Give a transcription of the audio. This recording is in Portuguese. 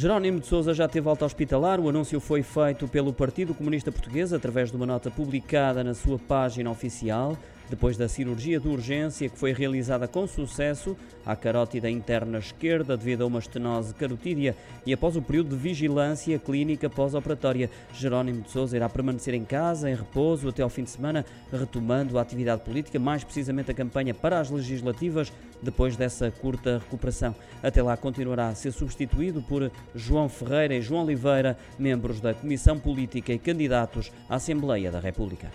Jerónimo de Sousa já teve alta hospitalar. O anúncio foi feito pelo Partido Comunista Português através de uma nota publicada na sua página oficial. Depois da cirurgia de urgência que foi realizada com sucesso à carótida interna esquerda devido a uma estenose carotídea e após o período de vigilância clínica pós-operatória, Jerónimo de Sousa irá permanecer em casa, em repouso, até ao fim de semana, retomando a atividade política, mais precisamente a campanha para as legislativas, depois dessa curta recuperação. Até lá continuará a ser substituído por João Ferreira e João Oliveira, membros da Comissão Política e candidatos à Assembleia da República.